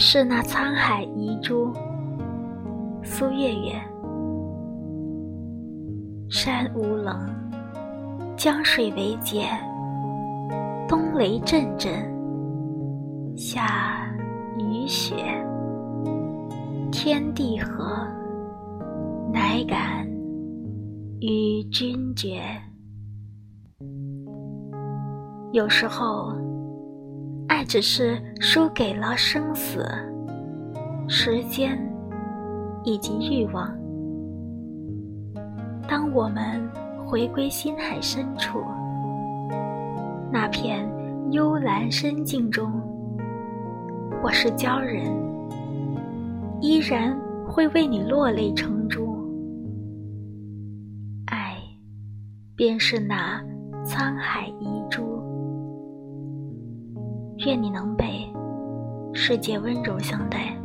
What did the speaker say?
是那沧海遗珠。苏月月。山无棱，江水为竭。冬雷阵阵，夏雨雪。天地合，乃敢与君绝。有时候，爱只是输给了生死、时间以及欲望。当我们回归心海深处，那片幽蓝深境中，我是鲛人，依然会为你落泪成珠。爱，便是那沧愿你能被世界温柔相待。